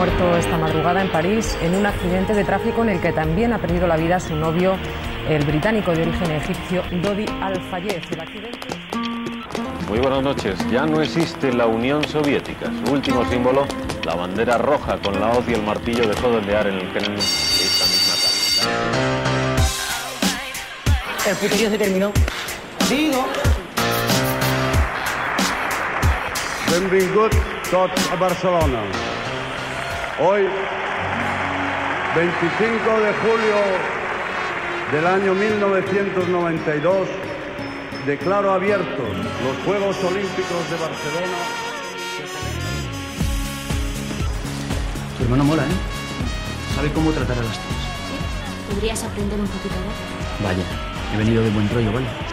muerto esta madrugada en París en un accidente de tráfico en el que también ha perdido la vida su novio, el británico de origen egipcio Dodi Al-Fayed. Muy buenas noches. Ya no existe la Unión Soviética. Su último símbolo, la bandera roja con la hoz y el martillo, dejó de ondear en el Kremlin esta misma tarde. El puterío se terminó. Digo. Benvingut tots a Barcelona. Hoy, 25 de julio del año 1992, declaro abiertos los Juegos Olímpicos de Barcelona. Tu hermano mola, ¿eh? Sabe cómo tratar a las tías. ¿Podrías aprender un poquito de Vaya, he venido de buen rollo, ¿vale?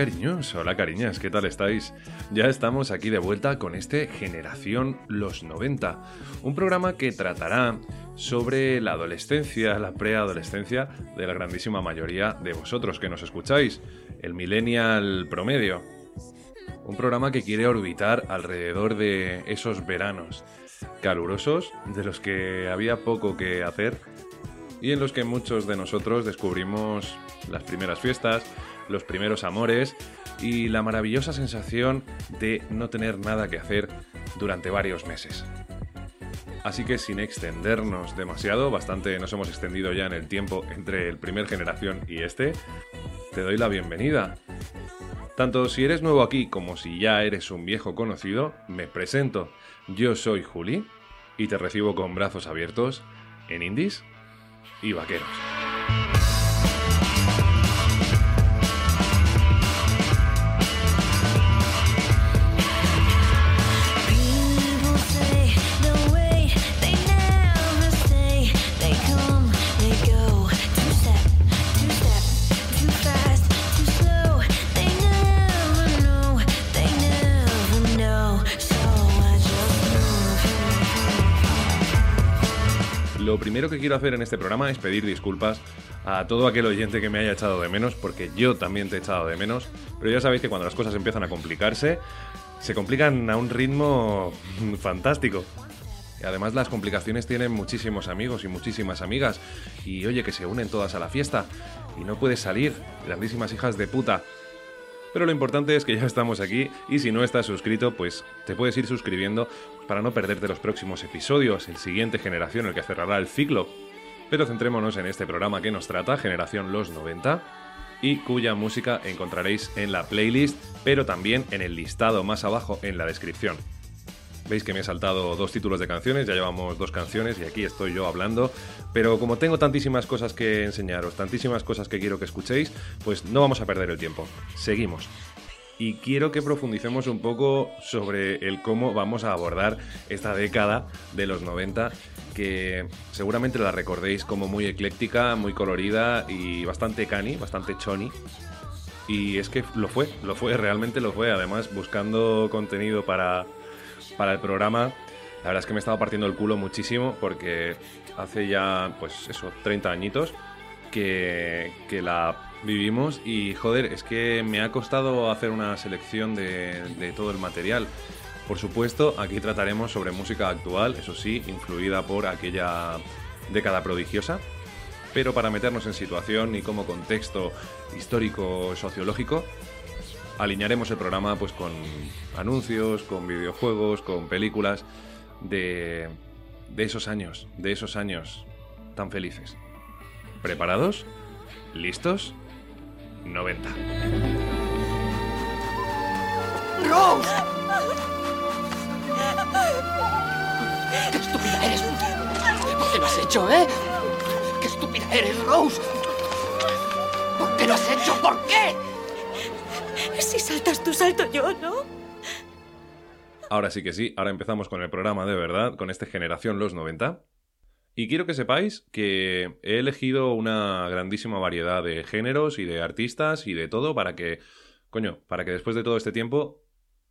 Cariños, hola cariñas, ¿qué tal estáis? Ya estamos aquí de vuelta con este Generación Los 90, un programa que tratará sobre la adolescencia, la preadolescencia de la grandísima mayoría de vosotros que nos escucháis, el millennial promedio. Un programa que quiere orbitar alrededor de esos veranos calurosos de los que había poco que hacer y en los que muchos de nosotros descubrimos las primeras fiestas, los primeros amores y la maravillosa sensación de no tener nada que hacer durante varios meses. Así que sin extendernos demasiado, bastante nos hemos extendido ya en el tiempo entre el primer generación y este, te doy la bienvenida. Tanto si eres nuevo aquí como si ya eres un viejo conocido, me presento. Yo soy Juli y te recibo con brazos abiertos en indies y vaqueros. Primero que quiero hacer en este programa es pedir disculpas a todo aquel oyente que me haya echado de menos, porque yo también te he echado de menos, pero ya sabéis que cuando las cosas empiezan a complicarse, se complican a un ritmo fantástico. Y además las complicaciones tienen muchísimos amigos y muchísimas amigas, y oye que se unen todas a la fiesta, y no puedes salir, grandísimas hijas de puta. Pero lo importante es que ya estamos aquí y si no estás suscrito, pues te puedes ir suscribiendo para no perderte los próximos episodios, el siguiente generación, el que cerrará el ciclo. Pero centrémonos en este programa que nos trata, Generación Los 90, y cuya música encontraréis en la playlist, pero también en el listado más abajo en la descripción. Veis que me he saltado dos títulos de canciones, ya llevamos dos canciones y aquí estoy yo hablando, pero como tengo tantísimas cosas que enseñaros, tantísimas cosas que quiero que escuchéis, pues no vamos a perder el tiempo. Seguimos. Y quiero que profundicemos un poco sobre el cómo vamos a abordar esta década de los 90, que seguramente la recordéis como muy ecléctica, muy colorida y bastante cani, bastante choni. Y es que lo fue, lo fue, realmente lo fue. Además, buscando contenido para, para el programa, la verdad es que me estaba partiendo el culo muchísimo porque hace ya, pues eso, 30 añitos que, que la vivimos y joder, es que me ha costado hacer una selección de, todo el material. Por supuesto, aquí trataremos sobre música actual, eso sí, influida por aquella década prodigiosa, pero para meternos en situación y como contexto histórico sociológico, alinearemos el programa pues con anuncios, con videojuegos, con películas de, de esos años, de esos años tan felices. ¿Preparados? ¿Listos? 90. ¡Rose! ¡Qué estúpida eres! ¿Por qué lo has hecho, eh? ¡Qué estúpida eres, Rose! ¿Por qué lo has hecho? ¿Por qué? Si saltas tú, salto yo, ¿no? Ahora sí que sí, ahora empezamos con el programa de verdad, con este Generación Los 90. Y quiero que sepáis que he elegido una grandísima variedad de géneros y de artistas y de todo para que, coño, para que después de todo este tiempo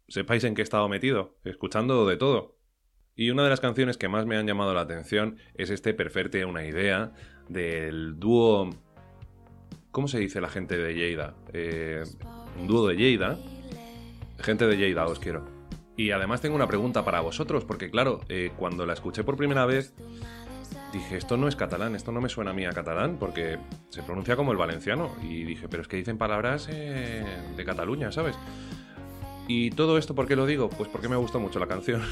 sepáis en qué he estado metido, escuchando de todo. Y una de las canciones que más me han llamado la atención es este Perferte una idea del dúo... ¿Cómo se dice la gente de Lleida? Eh, un dúo de Lleida. Gente de Lleida, os quiero. Y además tengo una pregunta para vosotros, porque claro, eh, cuando la escuché por primera vez, dije, esto no es catalán, esto no me suena a mí a catalán, porque se pronuncia como el valenciano. Y dije, pero es que dicen palabras eh, de Cataluña, ¿sabes? Y todo esto, ¿por qué lo digo? Pues porque me gustó mucho la canción.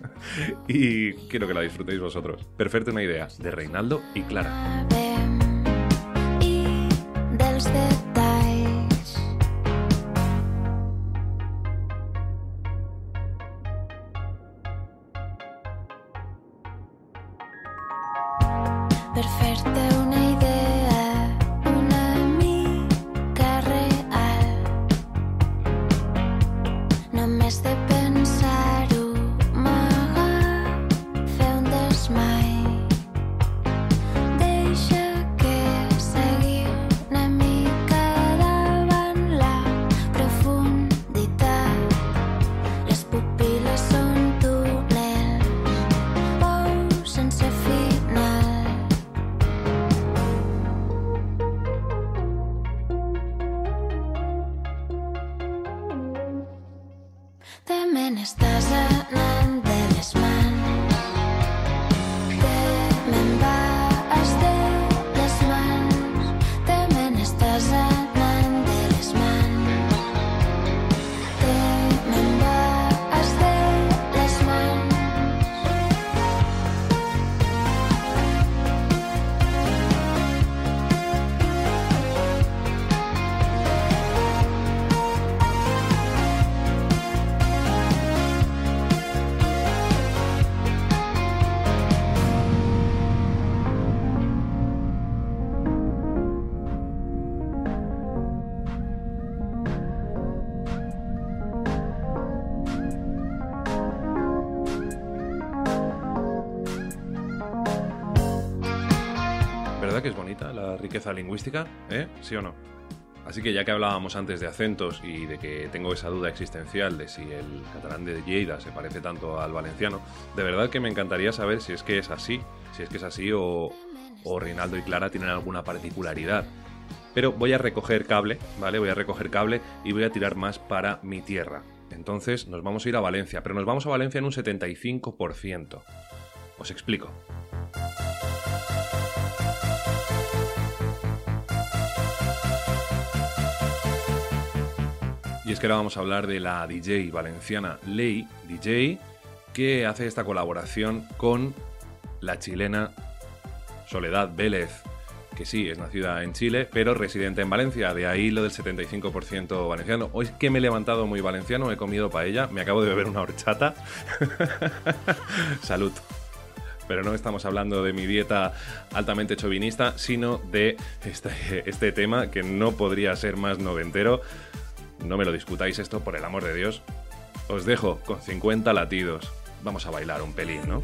y quiero que la disfrutéis vosotros. Perfecta una idea, de Reinaldo y Clara. Riqueza lingüística? ¿Eh? ¿Sí o no? Así que ya que hablábamos antes de acentos y de que tengo esa duda existencial de si el catalán de Lleida se parece tanto al valenciano, de verdad que me encantaría saber si es que es así, si es que es así o, o Reinaldo y Clara tienen alguna particularidad. Pero voy a recoger cable, ¿vale? Voy a recoger cable y voy a tirar más para mi tierra. Entonces nos vamos a ir a Valencia, pero nos vamos a Valencia en un 75%. Os explico. Que ahora vamos a hablar de la DJ valenciana Ley DJ, que hace esta colaboración con la chilena Soledad Vélez, que sí, es nacida en Chile, pero residente en Valencia, de ahí lo del 75% valenciano. Hoy es que me he levantado muy valenciano, he comido paella, me acabo de beber una horchata. Salud. Pero no estamos hablando de mi dieta altamente chauvinista, sino de este, este tema que no podría ser más noventero. No me lo discutáis esto, por el amor de Dios. Os dejo con 50 latidos. Vamos a bailar un pelín, ¿no?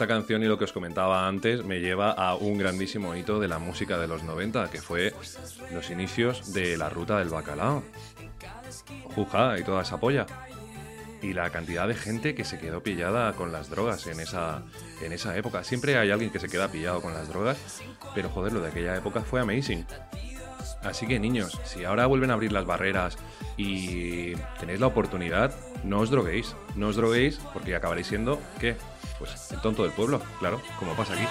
Esta canción y lo que os comentaba antes me lleva a un grandísimo hito de la música de los 90, que fue los inicios de la ruta del bacalao. Juja y toda esa polla. Y la cantidad de gente que se quedó pillada con las drogas en esa, en esa época. Siempre hay alguien que se queda pillado con las drogas, pero joder, lo de aquella época fue amazing. Así que niños, si ahora vuelven a abrir las barreras y tenéis la oportunidad, no os droguéis. No os droguéis porque acabaréis siendo, ¿qué? Pues el tonto del pueblo, claro, como pasa aquí.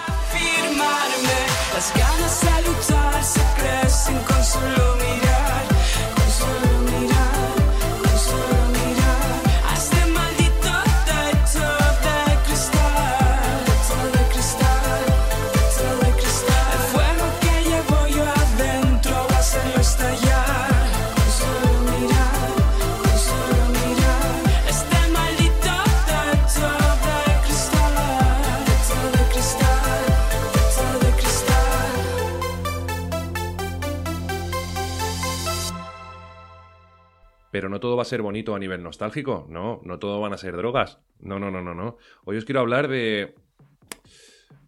Todo va a ser bonito a nivel nostálgico, no, no todo van a ser drogas. No, no, no, no, no. Hoy os quiero hablar de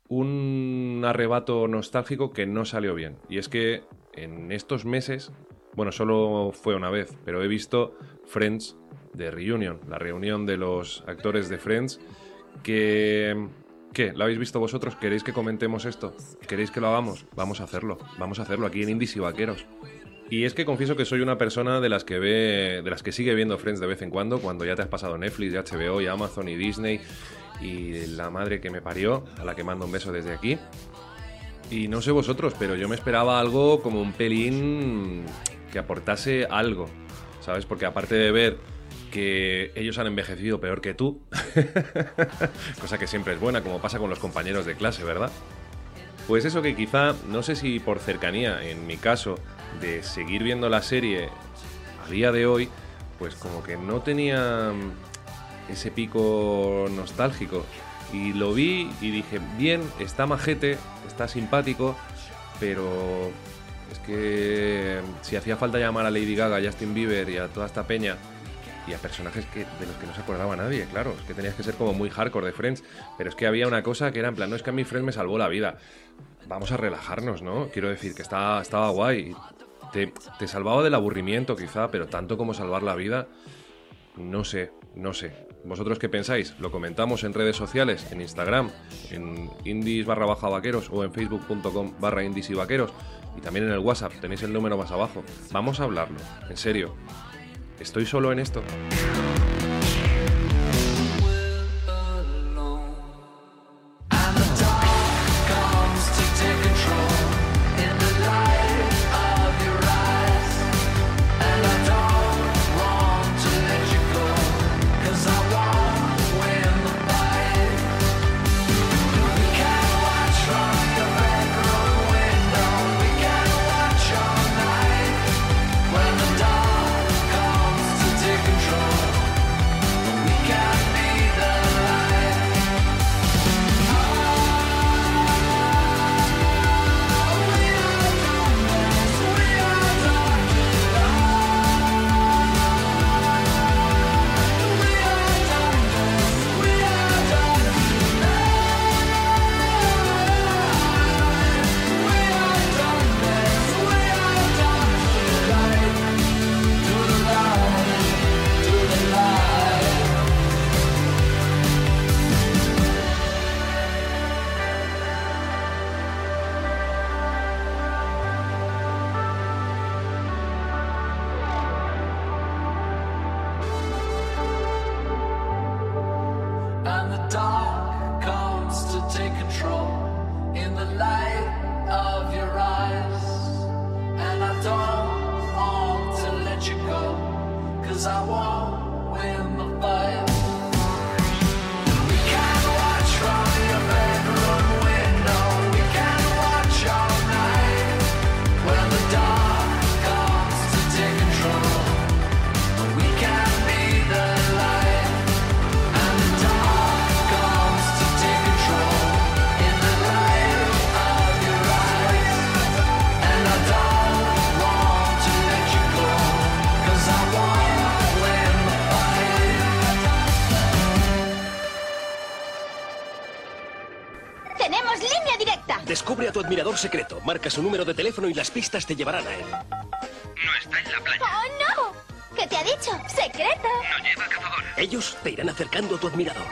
un arrebato nostálgico que no salió bien. Y es que en estos meses, bueno, solo fue una vez, pero he visto Friends de Reunion, la reunión de los actores de Friends, que... ¿Qué? ¿Lo habéis visto vosotros? ¿Queréis que comentemos esto? ¿Queréis que lo hagamos? Vamos a hacerlo. Vamos a hacerlo aquí en Indies y Vaqueros. Y es que confieso que soy una persona de las que ve, de las que sigue viendo Friends de vez en cuando, cuando ya te has pasado Netflix, HBO, y Amazon y Disney y la madre que me parió, a la que mando un beso desde aquí. Y no sé vosotros, pero yo me esperaba algo como un pelín que aportase algo, ¿sabes? Porque aparte de ver que ellos han envejecido peor que tú, cosa que siempre es buena, como pasa con los compañeros de clase, ¿verdad? Pues eso que quizá, no sé si por cercanía, en mi caso, de seguir viendo la serie a día de hoy, pues como que no tenía ese pico nostálgico. Y lo vi y dije, bien, está majete, está simpático, pero es que si hacía falta llamar a Lady Gaga, a Justin Bieber y a toda esta peña y a personajes que, de los que no se acordaba nadie, claro, es que tenías que ser como muy hardcore de Friends, pero es que había una cosa que era en plan, no es que a mi Friends me salvó la vida, vamos a relajarnos, ¿no? Quiero decir que estaba, estaba guay, te, salvaba del aburrimiento quizá, pero tanto como salvar la vida, no sé, no sé. ¿Vosotros qué pensáis? Lo comentamos en redes sociales, en Instagram, en indies barra baja vaqueros o en facebook.com barra indies y vaqueros. Y también en el WhatsApp, tenéis el número más abajo. Vamos a hablarlo, en serio. ¿Estoy solo en esto? Control in the light of your eyes. And I don't want to let you go, cause I won't Descubre a tu admirador secreto, marca su número de teléfono y las pistas te llevarán a él. ¡Oh, no! ¿Qué te ha dicho? ¡Secreto! No lleva cazador. Ellos te irán acercando a tu admirador.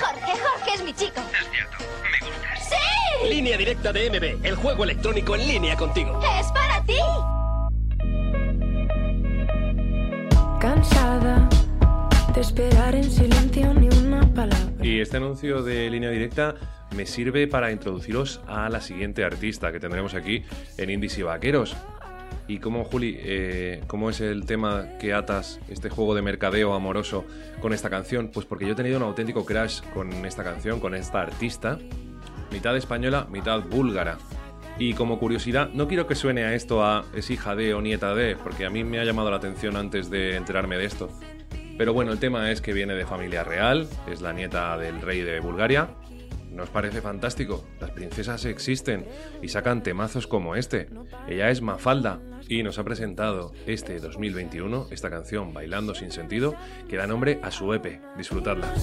Jorge, Jorge es mi chico. Es cierto, me gustas. ¡Sí! Línea directa de MB, el juego electrónico en línea contigo. ¡Es para ti! Cansada de esperar en silencio ni una palabra. Y este anuncio de línea directa me sirve para introduciros a la siguiente artista que tendremos aquí en Indies y Vaqueros. Y como, Juli, eh, ¿cómo es el tema que atas este juego de mercadeo amoroso con esta canción? Pues porque yo he tenido un auténtico crash con esta canción, con esta artista, mitad española, mitad búlgara. Y como curiosidad, no quiero que suene a esto a es hija de o nieta de, porque a mí me ha llamado la atención antes de enterarme de esto. Pero bueno, el tema es que viene de familia real, es la nieta del rey de Bulgaria. ¿Nos parece fantástico? Las princesas existen y sacan temazos como este. Ella es Mafalda y nos ha presentado este 2021 esta canción Bailando sin sentido que da nombre a su EP. Disfrutadla.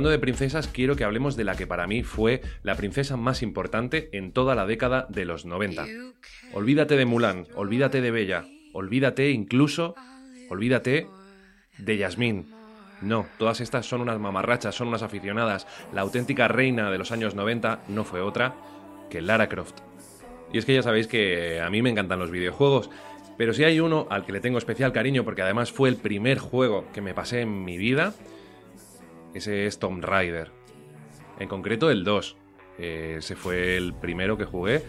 Hablando de princesas, quiero que hablemos de la que para mí fue la princesa más importante en toda la década de los 90. Olvídate de Mulan, olvídate de Bella, olvídate incluso, olvídate de Yasmín. No, todas estas son unas mamarrachas, son unas aficionadas. La auténtica reina de los años 90 no fue otra que Lara Croft. Y es que ya sabéis que a mí me encantan los videojuegos, pero si hay uno al que le tengo especial cariño porque además fue el primer juego que me pasé en mi vida, ese es Tomb Raider. En concreto el 2. Eh, ese fue el primero que jugué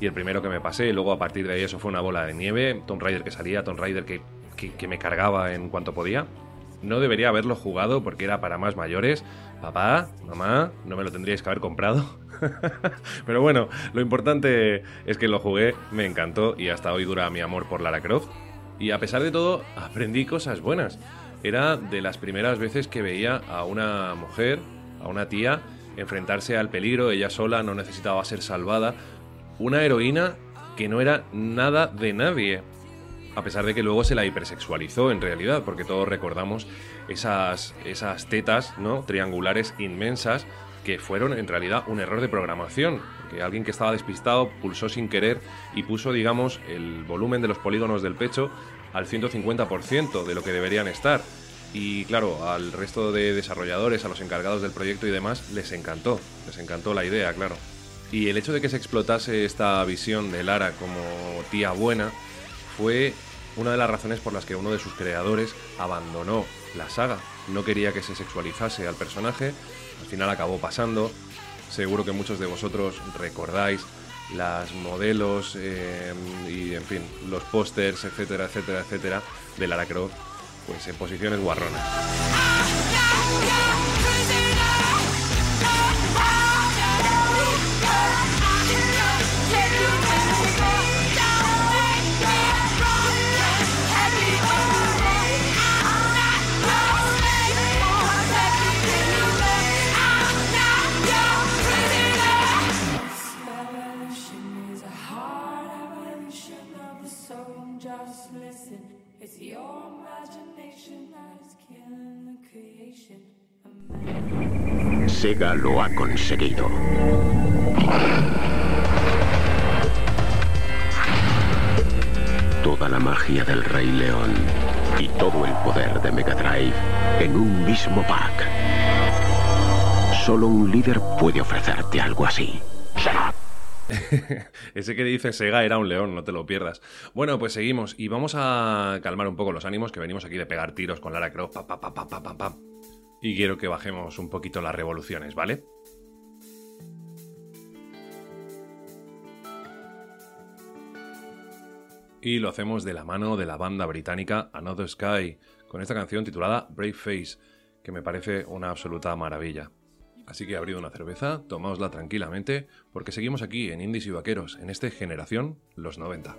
y el primero que me pasé. Luego a partir de ahí eso fue una bola de nieve. Tomb Raider que salía, Tomb Raider que, que- que me cargaba en cuanto podía. No debería haberlo jugado porque era para más mayores. Papá, mamá, no me lo tendríais que haber comprado. Pero bueno, lo importante es que lo jugué, me encantó y hasta hoy dura mi amor por Lara Croft. Y a pesar de todo, aprendí cosas buenas. Era de las primeras veces que veía a una mujer, a una tía, enfrentarse al peligro, ella sola, no necesitaba ser salvada. Una heroína que no era nada de nadie. A pesar de que luego se la hipersexualizó en realidad, porque todos recordamos esas, esas tetas ¿no? triangulares inmensas que fueron en realidad un error de programación. Que alguien que estaba despistado pulsó sin querer y puso, digamos, el volumen de los polígonos del pecho al 150% de lo que deberían estar. Y claro, al resto de desarrolladores, a los encargados del proyecto y demás, les encantó. Les encantó la idea, claro. Y el hecho de que se explotase esta visión de Lara como tía buena fue una de las razones por las que uno de sus creadores abandonó la saga. No quería que se sexualizase al personaje, al final acabó pasando. Seguro que muchos de vosotros recordáis las modelos eh, y, en fin, los pósters, etcétera, etcétera, etcétera, de Lara Croft, pues en posiciones guarronas. Sega lo ha conseguido. Toda la magia del Rey León y todo el poder de Mega Drive en un mismo pack. Solo un líder puede ofrecerte algo así. Ese que dice Sega era un león, no te lo pierdas. Bueno, pues seguimos y vamos a calmar un poco los ánimos que venimos aquí de pegar tiros con Lara Croft. Y quiero que bajemos un poquito las revoluciones, ¿vale? Y lo hacemos de la mano de la banda británica Another Sky, con esta canción titulada Brave Face, que me parece una absoluta maravilla. Así que abrid una cerveza, tomaosla tranquilamente, porque seguimos aquí en Indies y Vaqueros, en este Generación Los 90.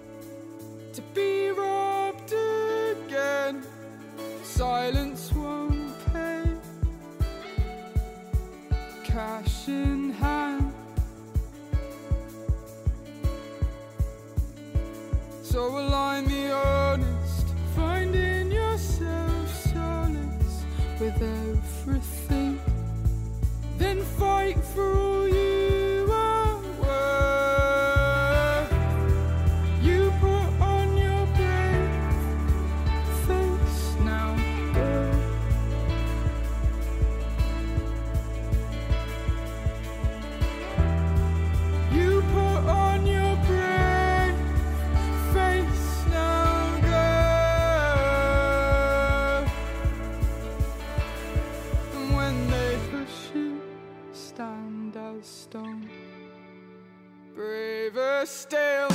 to be robbed again. Silence won't pay. Cash in hand. So align the honest, finding yourself solace with everything. Then fight for all you stale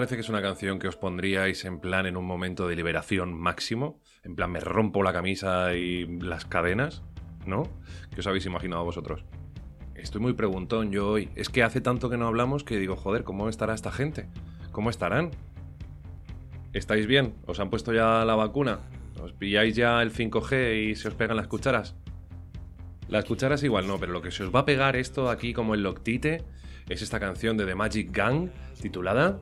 parece que es una canción que os pondríais en plan en un momento de liberación máximo? En plan, me rompo la camisa y las cadenas, ¿no? ¿Qué os habéis imaginado vosotros? Estoy muy preguntón yo hoy. Es que hace tanto que no hablamos que digo, joder, ¿cómo estará esta gente? ¿Cómo estarán? ¿Estáis bien? ¿Os han puesto ya la vacuna? ¿Os pilláis ya el 5G y se os pegan las cucharas? Las cucharas igual no, pero lo que se os va a pegar esto aquí como el loctite es esta canción de The Magic Gang titulada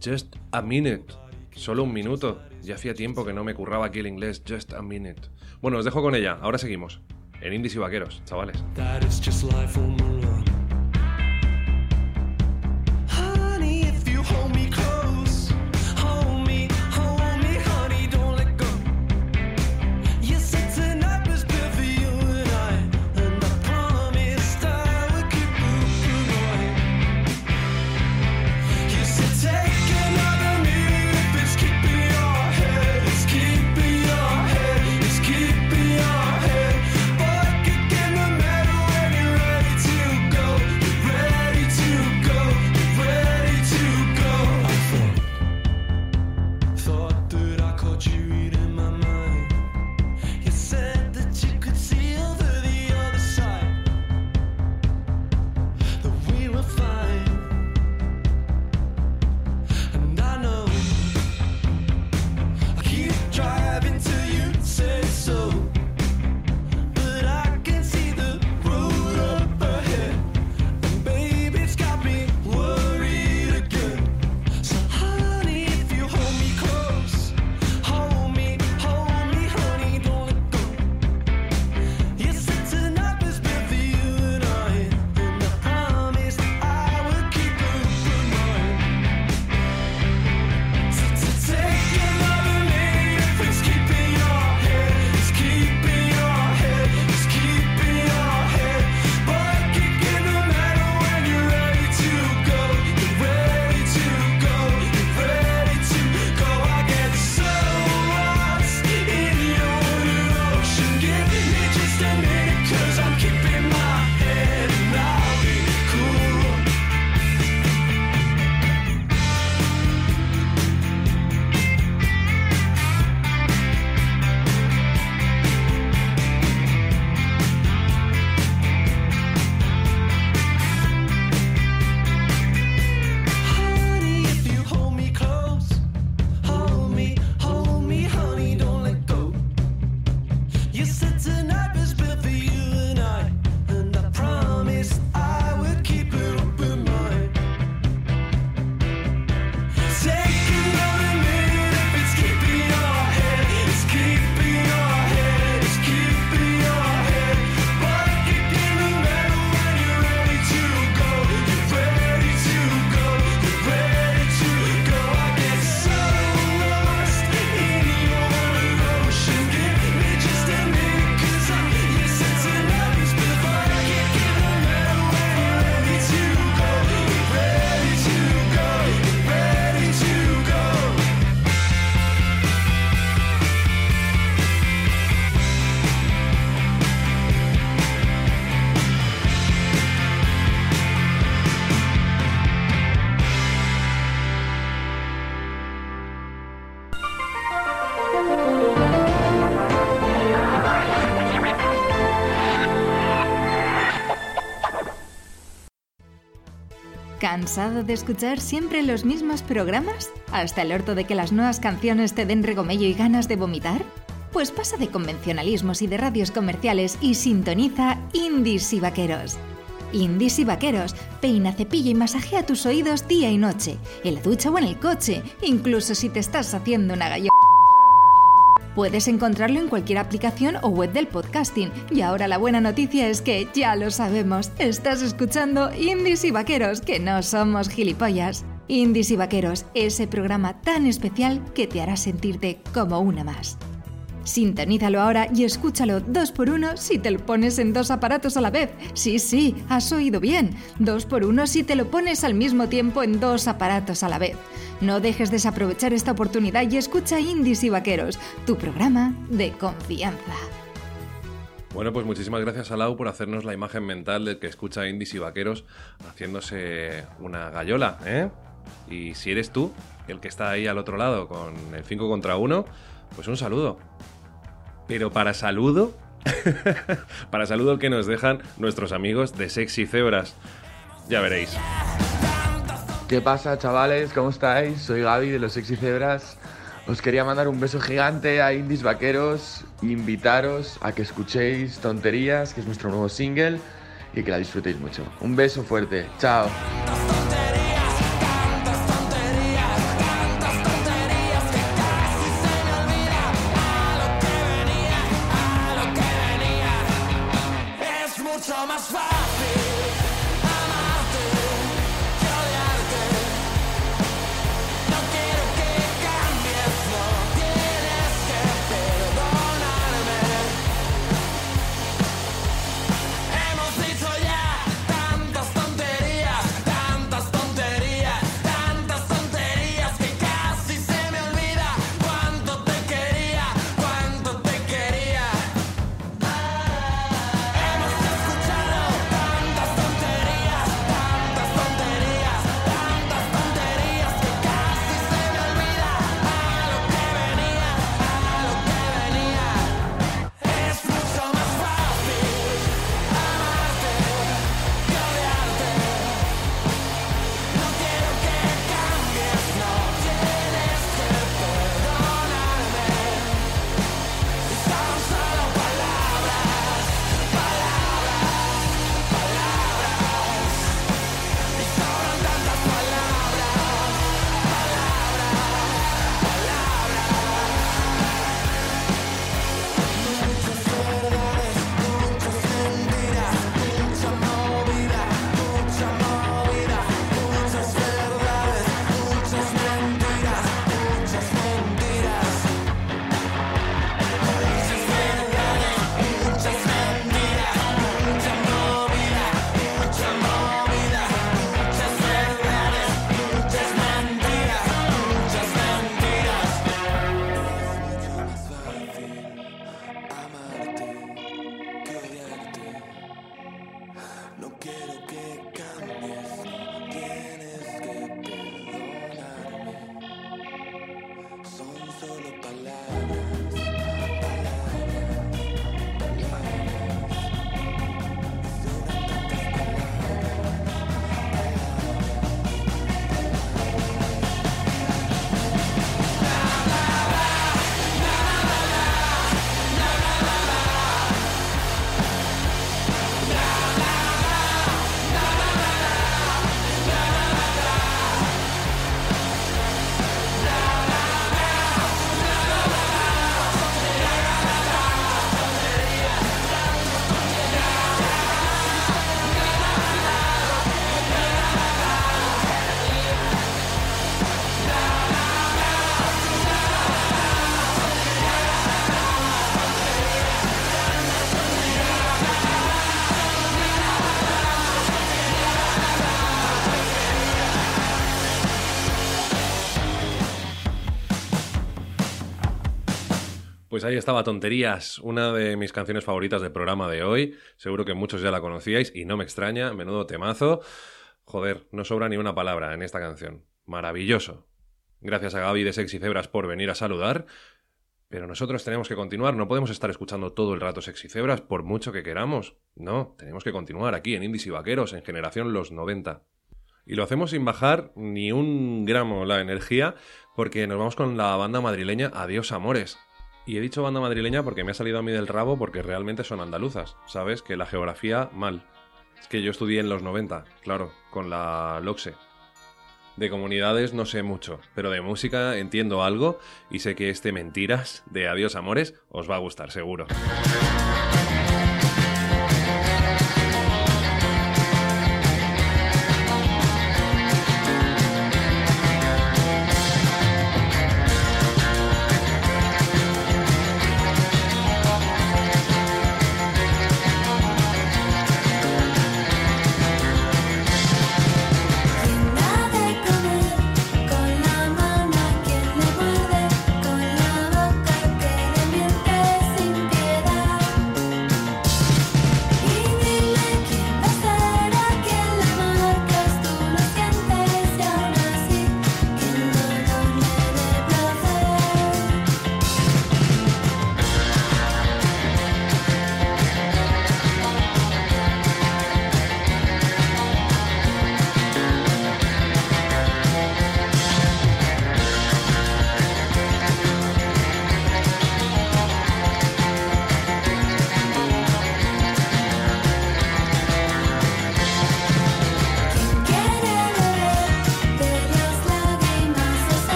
Just a Minute. Solo un minuto. Ya hacía tiempo que no me curraba aquí el inglés. Just a minute. Bueno, os dejo con ella. Ahora seguimos. En Indies y Vaqueros, chavales. That is just life ¿Cansado de escuchar siempre los mismos programas? ¿Hasta el orto de que las nuevas canciones te den regomello y ganas de vomitar? Pues pasa de convencionalismos y de radios comerciales y sintoniza Indies y Vaqueros. Indies y Vaqueros, peina, cepilla y masajea tus oídos día y noche, en la ducha o en el coche, incluso si te estás haciendo una gallo. Puedes encontrarlo en cualquier aplicación o web del podcasting. Y ahora la buena noticia es que ya lo sabemos. Estás escuchando Indies y Vaqueros, que no somos gilipollas. Indies y Vaqueros, ese programa tan especial que te hará sentirte como una más. Sintonízalo ahora y escúchalo dos por uno si te lo pones en dos aparatos a la vez. Sí, sí, has oído bien. Dos por uno si te lo pones al mismo tiempo en dos aparatos a la vez. No dejes desaprovechar esta oportunidad y escucha Indies y Vaqueros, tu programa de confianza. Bueno, pues muchísimas gracias a Lau por hacernos la imagen mental del que escucha indies y vaqueros haciéndose una gallola, ¿eh? Y si eres tú, el que está ahí al otro lado con el 5 contra 1, pues un saludo. Pero para saludo, para saludo que nos dejan nuestros amigos de Sexy Cebras. Ya veréis. ¿Qué pasa, chavales? ¿Cómo estáis? Soy Gaby de los Sexy Cebras. Os quería mandar un beso gigante a Indies Vaqueros invitaros a que escuchéis Tonterías, que es nuestro nuevo single, y que la disfrutéis mucho. Un beso fuerte. Chao. Pues ahí estaba Tonterías, una de mis canciones favoritas del programa de hoy. Seguro que muchos ya la conocíais y no me extraña, menudo temazo. Joder, no sobra ni una palabra en esta canción. Maravilloso. Gracias a Gaby de Sexy Cebras por venir a saludar. Pero nosotros tenemos que continuar, no podemos estar escuchando todo el rato Sexy Cebras por mucho que queramos. No, tenemos que continuar aquí en Indies y Vaqueros, en Generación Los 90. Y lo hacemos sin bajar ni un gramo la energía, porque nos vamos con la banda madrileña Adiós Amores. Y he dicho banda madrileña porque me ha salido a mí del rabo porque realmente son andaluzas, ¿sabes? Que la geografía mal. Es que yo estudié en los 90, claro, con la LOXE. De comunidades no sé mucho, pero de música entiendo algo y sé que este Mentiras de Adiós Amores os va a gustar seguro.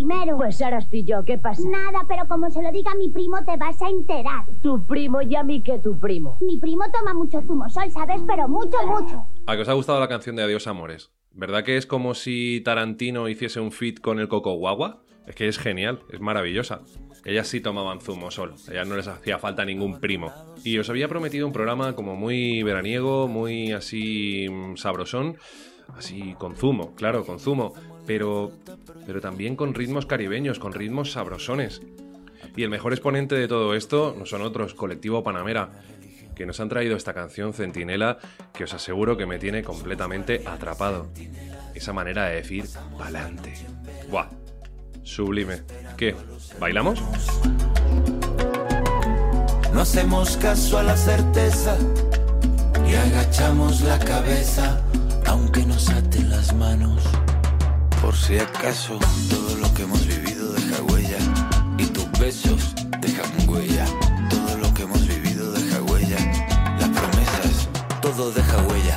Primero. Pues ahora estoy yo, ¿qué pasa? Nada, pero como se lo diga a mi primo te vas a enterar. Tu primo y a mí que tu primo. Mi primo toma mucho zumo sol, ¿sabes? Pero mucho, mucho. ¿A que os ha gustado la canción de Adiós Amores? ¿Verdad que es como si Tarantino hiciese un feat con el Coco Guagua? Es que es genial, es maravillosa. Ellas sí tomaban zumo solo, a ellas no les hacía falta ningún primo. Y os había prometido un programa como muy veraniego, muy así mm, sabrosón, así con zumo, claro, con zumo, pero, pero también con ritmos caribeños, con ritmos sabrosones. Y el mejor exponente de todo esto no son otros, Colectivo Panamera, que nos han traído esta canción Centinela que os aseguro que me tiene completamente atrapado. Esa manera de decir pa'lante. Buah, sublime. ¿Qué? ¿Bailamos? No hacemos caso a la certeza y agachamos la cabeza, aunque nos aten las manos. Por si acaso, todo lo que hemos vivido deja huella y tus besos dejan huella. Todo lo que hemos vivido deja huella. Las promesas, todo deja huella.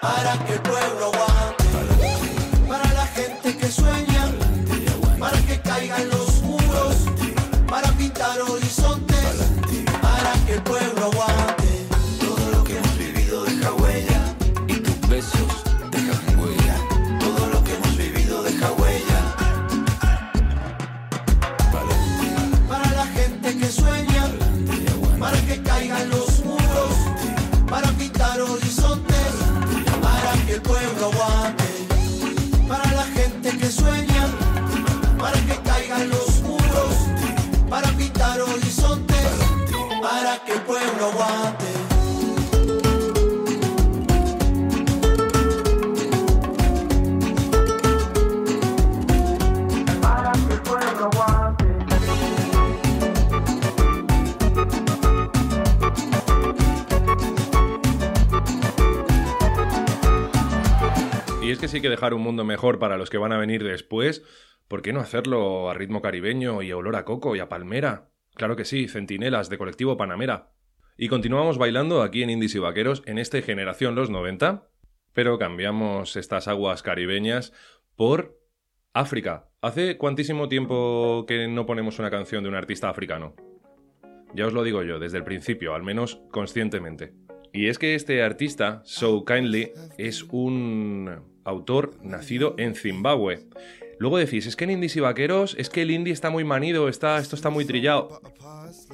Para que el pueblo aguante. Para la gente que sueña, para que caigan los muros, para pintar horizontes, para que el pueblo aguante. Todo lo que hemos vivido deja huella y tus besos pueblo aguante. Para que el pueblo aguante. Y es que sí hay que dejar un mundo mejor para los que van a venir después. ¿Por qué no hacerlo a ritmo caribeño y a olor a coco y a palmera? Claro que sí, centinelas de colectivo Panamera. Y continuamos bailando aquí en Indies y Vaqueros en este Generación Los 90, pero cambiamos estas aguas caribeñas por África. ¿Hace cuantísimo tiempo que no ponemos una canción de un artista africano? Ya os lo digo yo, desde el principio, al menos conscientemente. Y es que este artista, So Kindly, es un autor nacido en Zimbabue. Luego decís, es que en indies y vaqueros, es que el indie está muy manido, está, esto está muy trillado.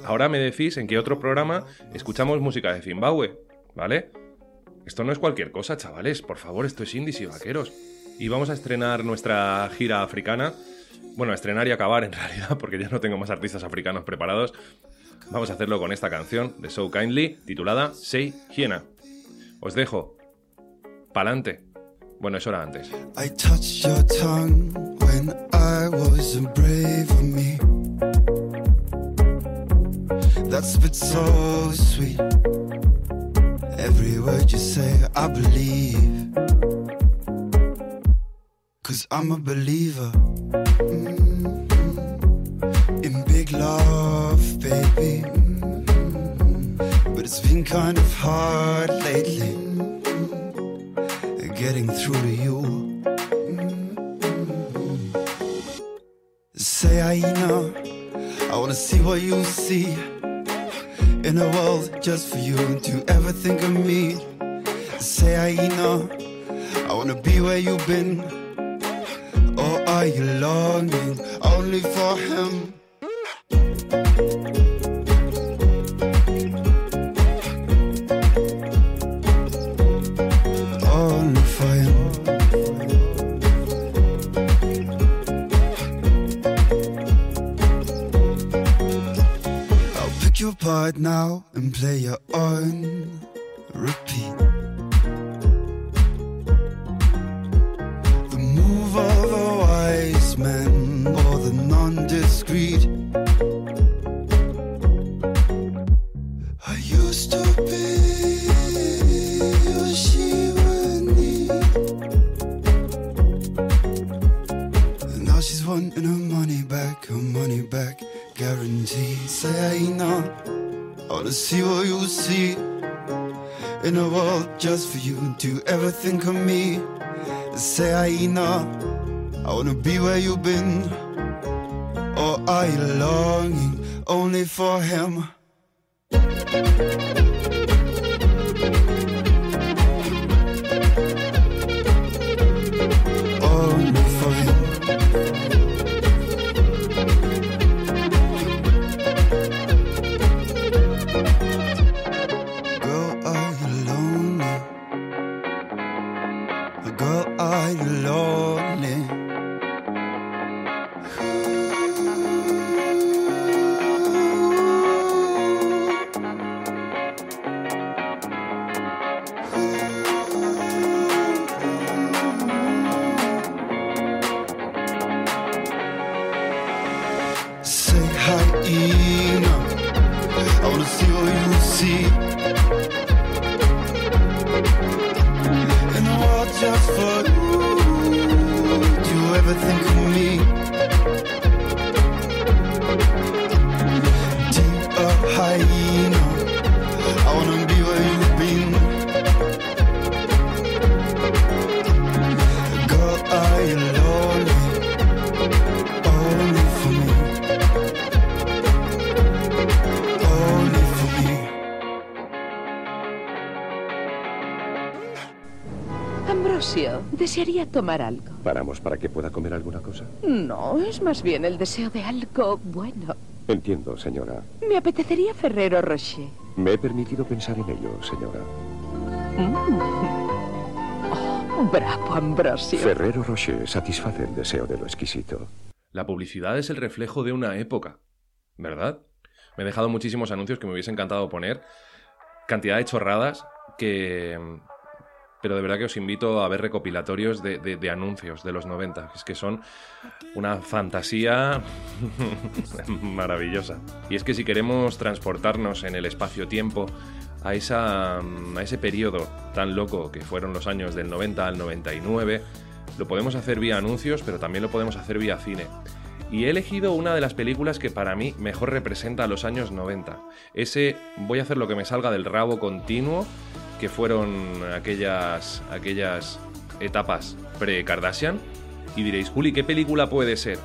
Ahora me decís en qué otro programa escuchamos música de Zimbabue, ¿vale? Esto no es cualquier cosa, chavales, por favor, esto es indies y vaqueros. Y vamos a estrenar nuestra gira africana. Bueno, a estrenar y acabar en realidad, porque ya no tengo más artistas africanos preparados. Vamos a hacerlo con esta canción de So Kindly, titulada Say Hiena. Os dejo. Pa'lante. Bueno, eso era antes. I your tongue when I wasn't brave of me. That spit so sweet. Every word you say, I believe. Cause I'm a believer. Mm. In big love, baby. Mm. But it's been kind of hard lately. Getting through to you. Say I know. I wanna see what you see. In a world just for you. Do you ever think of me? Say I know. I wanna be where you've been. Or are you longing only for him? right now and play your own. Tomar algo. ¿Paramos para que pueda comer alguna cosa? No, es más bien el deseo de algo bueno. Entiendo, señora. Me apetecería Ferrero Rocher. Me he permitido pensar en ello, señora. Mm. Oh, bravo, Ambrosio. Ferrero Rocher satisface el deseo de lo exquisito. La publicidad es el reflejo de una época, ¿verdad? Me he dejado muchísimos anuncios que me hubiese encantado poner, cantidad de chorradas que... Pero de verdad que os invito a ver recopilatorios de, anuncios de los 90, es que son una fantasía maravillosa. Y es que si queremos transportarnos en el espacio-tiempo a, ese periodo tan loco que fueron los años del 90 al 99, lo podemos hacer vía anuncios, pero también lo podemos hacer vía cine. Y he elegido una de las películas que para mí mejor representa los años 90. Ese voy a hacer lo que me salga del rabo continuo, que fueron aquellas, aquellas etapas pre-Kardashian. Y diréis, Juli, ¿qué película puede ser?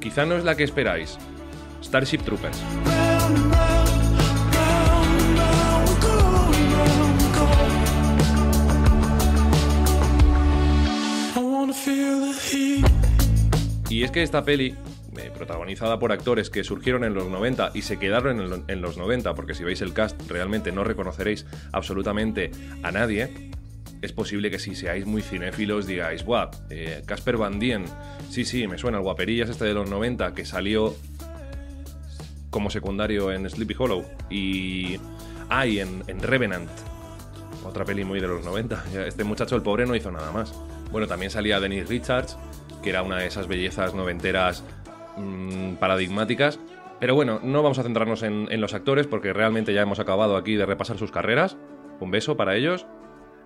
Quizá no es la que esperáis. Starship Troopers. Y es que esta peli, eh, protagonizada por actores que surgieron en los 90 y se quedaron en, lo- en los 90, porque si veis el cast realmente no reconoceréis absolutamente a nadie, es posible que si seáis muy cinéfilos digáis, guau, eh, Casper Van Dien, sí, sí, me suena guaperillas este de los 90 que salió como secundario en Sleepy Hollow y... Ah, en, en Revenant, otra peli muy de los 90. Ya, Este muchacho, el pobre, no hizo nada más. Bueno, también salía Denise Richards, que era una de esas bellezas noventeras mm, paradigmáticas. Pero bueno, no vamos a centrarnos en, en los actores porque realmente ya hemos acabado aquí de repasar sus carreras. Un beso para ellos.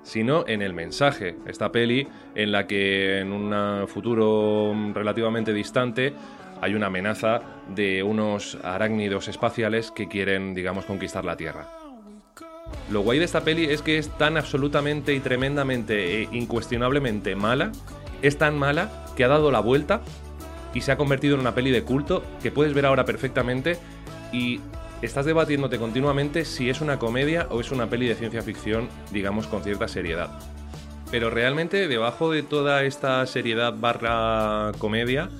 Sino en el mensaje. Esta peli en la que en un futuro relativamente distante hay una amenaza de unos arácnidos espaciales que quieren, digamos, conquistar la Tierra. Lo guay de esta peli es que es tan absolutamente y tremendamente e incuestionablemente mala, es tan mala que ha dado la vuelta y se ha convertido en una peli de culto que puedes ver ahora perfectamente y estás debatiéndote continuamente si es una comedia o es una peli de ciencia ficción, digamos, con cierta seriedad. Pero realmente debajo de toda esta seriedad barra comedia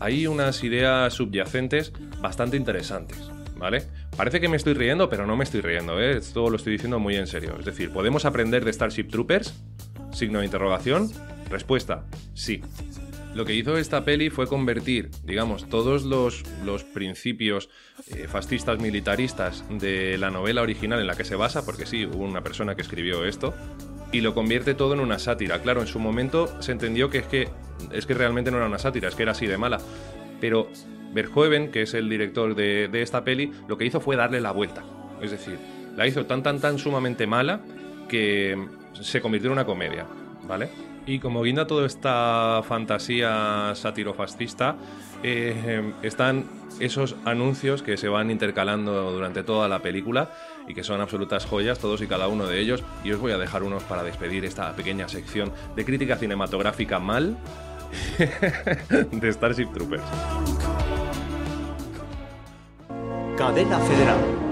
hay unas ideas subyacentes bastante interesantes, ¿vale? Parece que me estoy riendo, pero no me estoy riendo, ¿eh? Esto lo estoy diciendo muy en serio. Es decir, ¿podemos aprender de Starship Troopers? Signo de interrogación. Respuesta, sí. Lo que hizo esta peli fue convertir, digamos, todos los, los principios eh, fascistas militaristas de la novela original en la que se basa, porque sí, hubo una persona que escribió esto, y lo convierte todo en una sátira. Claro, en su momento se entendió que es que, es que realmente no era una sátira, es que era así de mala. Pero Verhoeven, que es el director de, de esta peli, lo que hizo fue darle la vuelta. Es decir, la hizo tan, tan, tan sumamente mala que se convirtió en una comedia, ¿vale? Y como guinda toda esta fantasía satirofascista, eh, están esos anuncios que se van intercalando durante toda la película y que son absolutas joyas, todos y cada uno de ellos. Y os voy a dejar unos para despedir esta pequeña sección de crítica cinematográfica mal de Starship Troopers. Cadena Federal.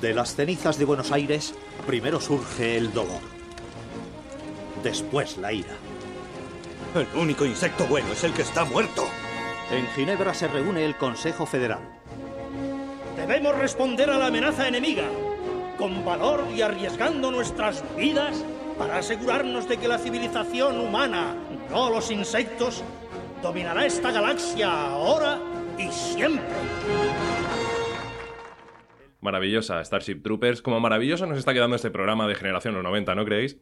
De las cenizas de Buenos Aires, primero surge el dolor. Después la ira. El único insecto bueno es el que está muerto. En Ginebra se reúne el Consejo Federal. Debemos responder a la amenaza enemiga, con valor y arriesgando nuestras vidas para asegurarnos de que la civilización humana, no los insectos, dominará esta galaxia ahora y siempre. Maravillosa Starship Troopers. Como maravilloso nos está quedando este programa de Generación los 90, ¿no creéis?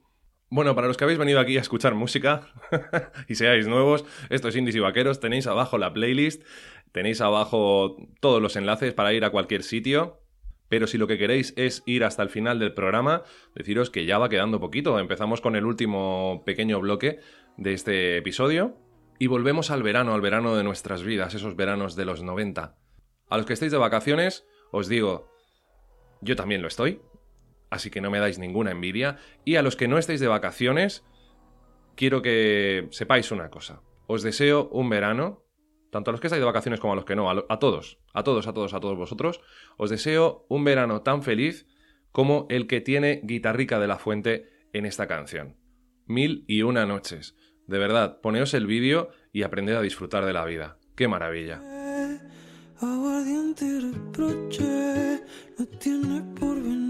Bueno, para los que habéis venido aquí a escuchar música y seáis nuevos, esto es Indies y Vaqueros, tenéis abajo la playlist, tenéis abajo todos los enlaces para ir a cualquier sitio. Pero si lo que queréis es ir hasta el final del programa, deciros que ya va quedando poquito. Empezamos con el último pequeño bloque de este episodio y volvemos al verano, al verano de nuestras vidas, esos veranos de los 90. A los que estéis de vacaciones, os digo, yo también lo estoy, así que no me dais ninguna envidia. Y a los que no estéis de vacaciones, quiero que sepáis una cosa. Os deseo un verano, tanto a los que estáis de vacaciones como a los que no, a, a todos, a todos, a todos, a todos vosotros, os deseo un verano tan feliz como el que tiene Guitarrica de la Fuente en esta canción. Mil y una noches. De verdad, poneos el vídeo y aprended a disfrutar de la vida. ¡Qué maravilla! Aguardiente reproche no tiene por venir.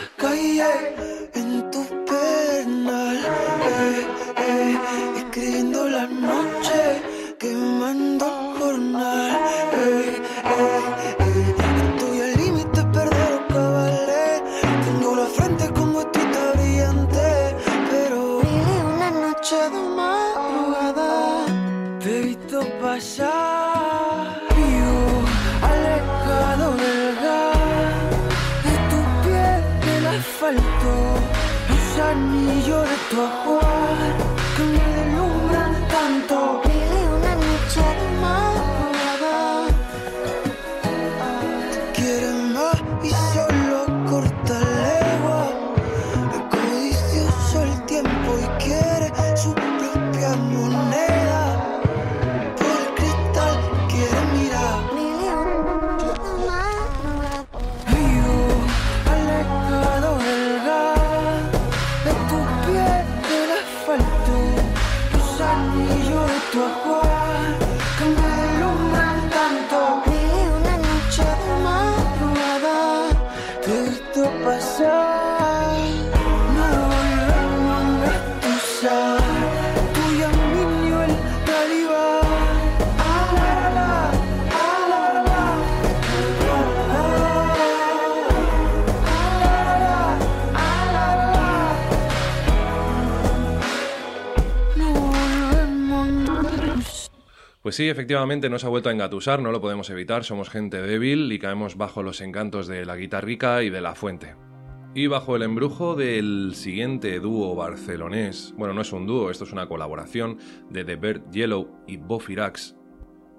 En Pues sí, efectivamente nos ha vuelto a engatusar, no lo podemos evitar, somos gente débil y caemos bajo los encantos de la guitarrica y de la fuente. Y bajo el embrujo del siguiente dúo barcelonés, bueno, no es un dúo, esto es una colaboración de The Bird Yellow y Bofirax,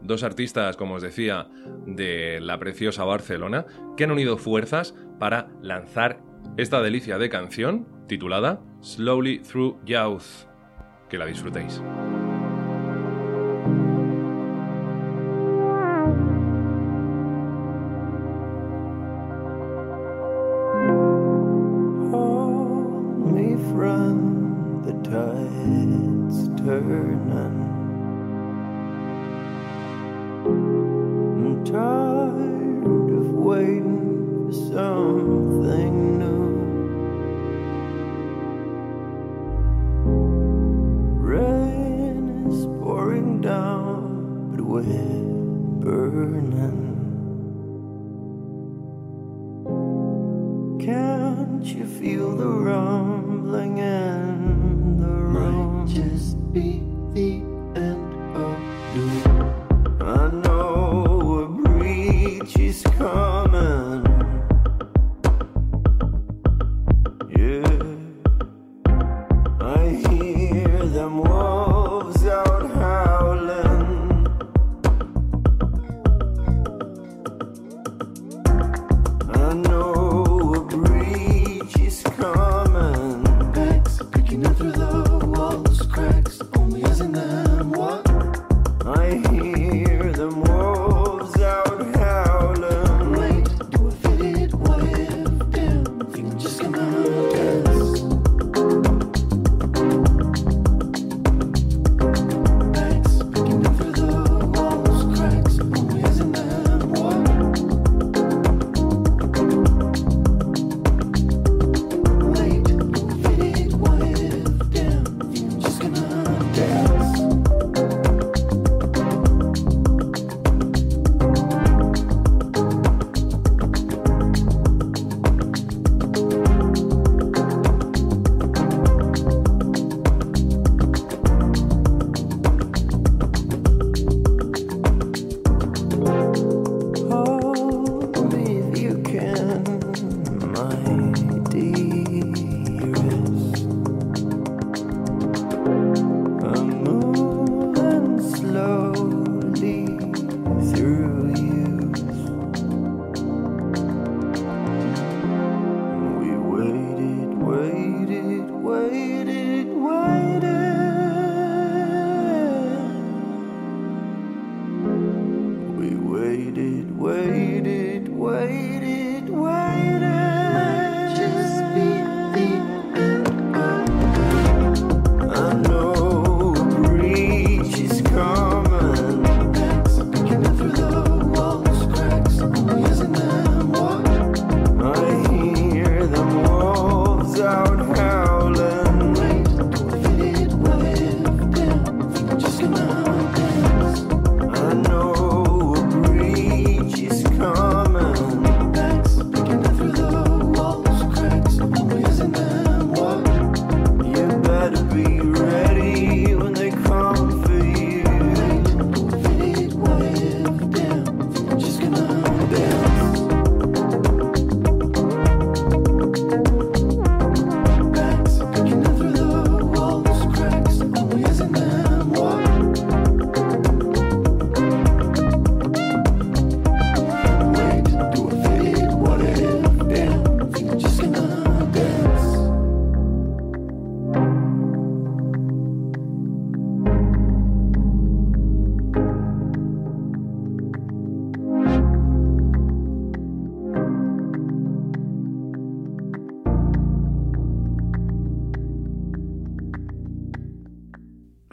dos artistas, como os decía, de la preciosa Barcelona, que han unido fuerzas para lanzar esta delicia de canción titulada Slowly Through Youth. Que la disfrutéis.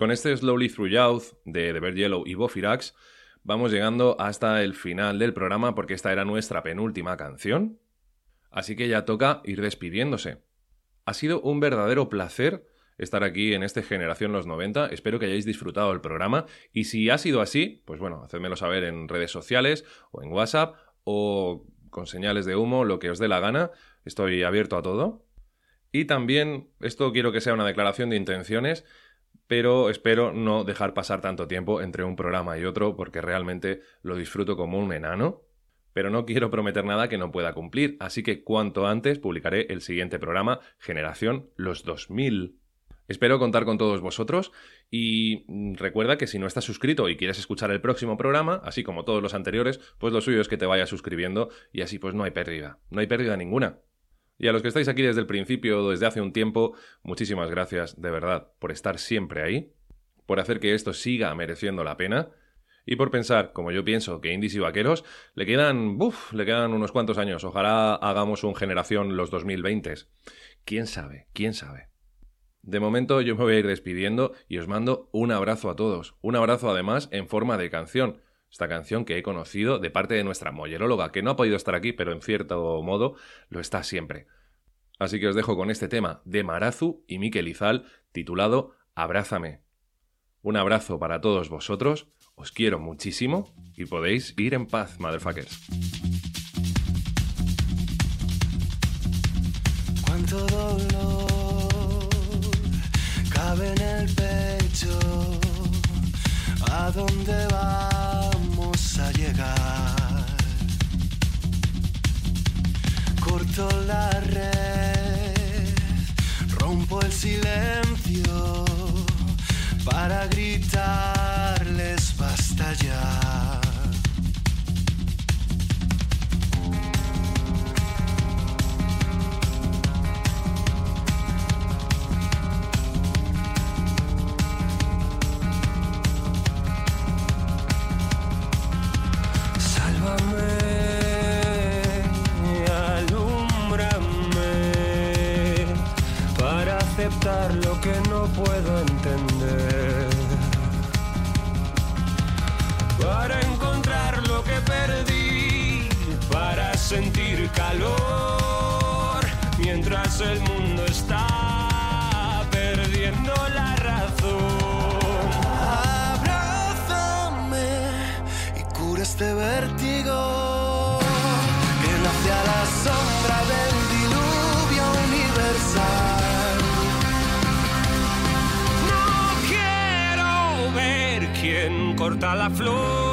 Con este Slowly Through Youth de The Bear Yellow y Bofirax vamos llegando hasta el final del programa porque esta era nuestra penúltima canción. Así que ya toca ir despidiéndose. Ha sido un verdadero placer estar aquí en este Generación Los 90. Espero que hayáis disfrutado el programa y si ha sido así, pues bueno, hacedmelo saber en redes sociales o en WhatsApp o con señales de humo, lo que os dé la gana. Estoy abierto a todo. Y también, esto quiero que sea una declaración de intenciones, pero espero no dejar pasar tanto tiempo entre un programa y otro porque realmente lo disfruto como un enano. Pero no quiero prometer nada que no pueda cumplir, así que cuanto antes publicaré el siguiente programa, Generación Los 2000. Espero contar con todos vosotros y recuerda que si no estás suscrito y quieres escuchar el próximo programa, así como todos los anteriores, pues lo suyo es que te vayas suscribiendo y así pues no hay pérdida, no hay pérdida ninguna. Y a los que estáis aquí desde el principio o desde hace un tiempo, muchísimas gracias de verdad por estar siempre ahí, por hacer que esto siga mereciendo la pena y por pensar, como yo pienso, que indies y vaqueros le quedan, buf, le quedan unos cuantos años. Ojalá hagamos un generación los 2020. ¿Quién sabe? ¿Quién sabe? De momento yo me voy a ir despidiendo y os mando un abrazo a todos. Un abrazo además en forma de canción. Esta canción que he conocido de parte de nuestra molleróloga, que no ha podido estar aquí, pero en cierto modo lo está siempre. Así que os dejo con este tema de Marazu y Miquel Izal, titulado Abrázame. Un abrazo para todos vosotros, os quiero muchísimo y podéis ir en paz, motherfuckers. ¿A dónde vamos llegar? Corto la red, rompo el silencio para gritarles basta ya. Lo que no puedo entender. Para encontrar lo que perdí, para sentir calor mientras el mundo está perdiendo la razón. Abrázame y cura este vértigo corta la flor,